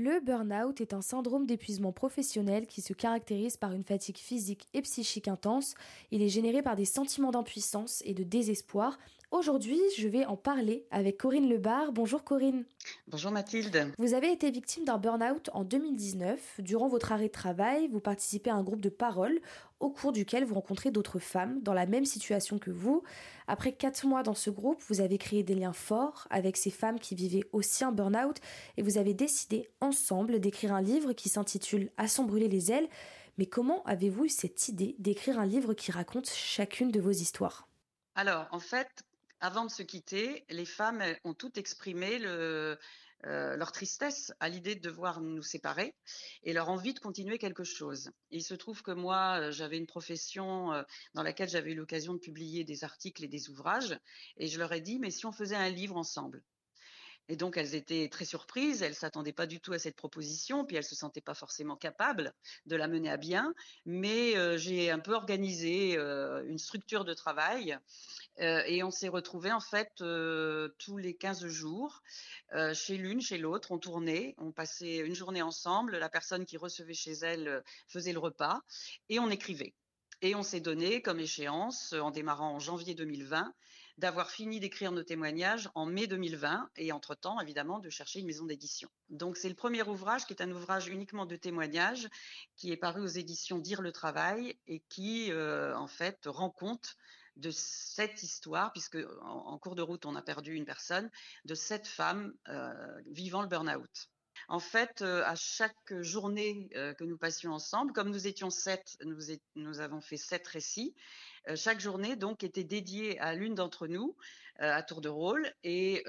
Le burn-out est un syndrome d'épuisement professionnel qui se caractérise par une fatigue physique et psychique intense. Il est généré par des sentiments d'impuissance et de désespoir. Aujourd'hui, je vais en parler avec Corinne Lebar. Bonjour Corinne. Bonjour Mathilde. Vous avez été victime d'un burn-out en 2019. Durant votre arrêt de travail, vous participez à un groupe de parole au cours duquel vous rencontrez d'autres femmes dans la même situation que vous. Après quatre mois dans ce groupe, vous avez créé des liens forts avec ces femmes qui vivaient aussi un burn-out et vous avez décidé ensemble d'écrire un livre qui s'intitule À s'en brûler les ailes. Mais comment avez-vous eu cette idée d'écrire un livre qui raconte chacune de vos histoires? Alors, en fait, avant de se quitter, les femmes ont toutes exprimé euh, leur tristesse à l'idée de devoir nous séparer et leur envie de continuer quelque chose. il se trouve que moi, euh, j'avais une profession euh, dans laquelle j'avais eu l'occasion de publier des articles et des ouvrages, et je leur ai dit, mais si on faisait un livre ensemble? Et donc, elles étaient très surprises, elles s'attendaient pas du tout à cette proposition, puis elles se sentaient pas forcément capables de la mener à bien. Mais j'ai un peu organisé une structure de travail et on s'est retrouvés en fait tous les 15 jours chez l'une, chez l'autre. On tournait, on passait une journée ensemble. La personne qui recevait chez elle faisait le repas et on écrivait. Et on s'est donné comme échéance, en démarrant en janvier 2020, d'avoir fini d'écrire nos témoignages en mai 2020 et entre-temps, évidemment, de chercher une maison d'édition. Donc c'est le premier ouvrage qui est un ouvrage uniquement de témoignages qui est paru aux éditions Dire le travail et qui, euh, en fait, rend compte de cette histoire, puisque en, cours de route, on a perdu une personne, de cette femme euh, vivant le burn-out. En fait, à chaque journée que nous passions ensemble, comme nous étions sept, nous, avons fait sept récits. Chaque journée, donc, était dédiée à l'une d'entre nous, à tour de rôle, et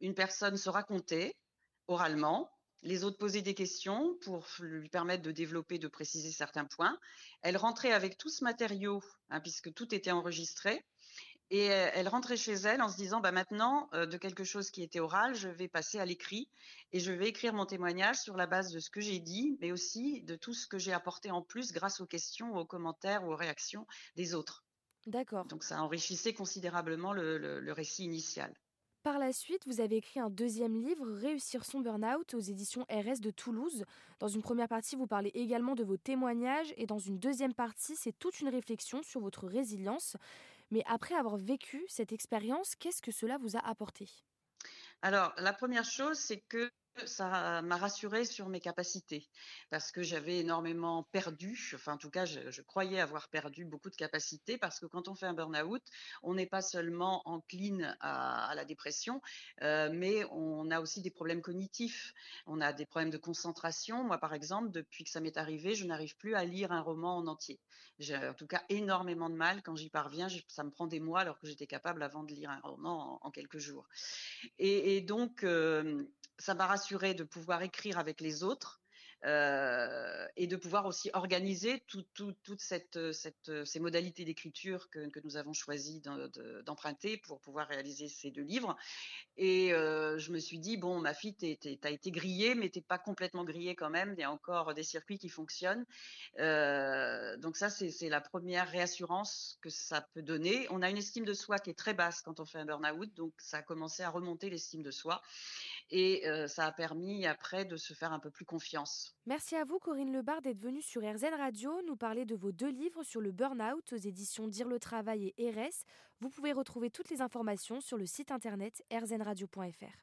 une personne se racontait oralement. Les autres posaient des questions pour lui permettre de développer, de préciser certains points. Elle rentrait avec tout ce matériau, hein, puisque tout était enregistré. Et elle rentrait chez elle en se disant, bah maintenant, euh, de quelque chose qui était oral, je vais passer à l'écrit et je vais écrire mon témoignage sur la base de ce que j'ai dit, mais aussi de tout ce que j'ai apporté en plus grâce aux questions, aux commentaires ou aux réactions des autres. D'accord. Donc ça enrichissait considérablement le récit initial. Par la suite, vous avez écrit un deuxième livre, Réussir son burn-out, aux éditions RS de Toulouse. Dans une première partie, vous parlez également de vos témoignages et dans une deuxième partie, c'est toute une réflexion sur votre résilience. Mais après avoir vécu cette expérience, qu'est-ce que cela vous a apporté? Alors, la première chose, c'est que ça m'a rassurée sur mes capacités parce que j'avais énormément perdu, enfin en tout cas je, croyais avoir perdu beaucoup de capacités parce que quand on fait un burn-out, on n'est pas seulement encline à, la dépression, euh, mais on a aussi des problèmes cognitifs, on a des problèmes de concentration. Moi par exemple, depuis que ça m'est arrivé, je n'arrive plus à lire un roman en entier. J'ai en tout cas énormément de mal quand j'y parviens, ça me prend des mois alors que j'étais capable avant de lire un roman en, quelques jours. Et, et donc euh, ça m'a rassuré de pouvoir écrire avec les autres euh, et de pouvoir aussi organiser toutes tout, cette, cette, ces modalités d'écriture que, nous avons choisi d'emprunter pour pouvoir réaliser ces deux livres. Et euh, je me suis dit, bon, ma fille, tu as été grillée, mais t'es pas complètement grillée quand même. Il y a encore des circuits qui fonctionnent. Euh, donc ça, c'est la première réassurance que ça peut donner. On a une estime de soi qui est très basse quand on fait un burn-out, donc ça a commencé à remonter l'estime de soi. Et ça a permis après de se faire un peu plus confiance. Merci à vous, Corinne Lebar, d'être venue sur RZN Radio nous parler de vos deux livres sur le burn-out aux éditions Dire le Travail et RS. Vous pouvez retrouver toutes les informations sur le site internet rzenradio.fr.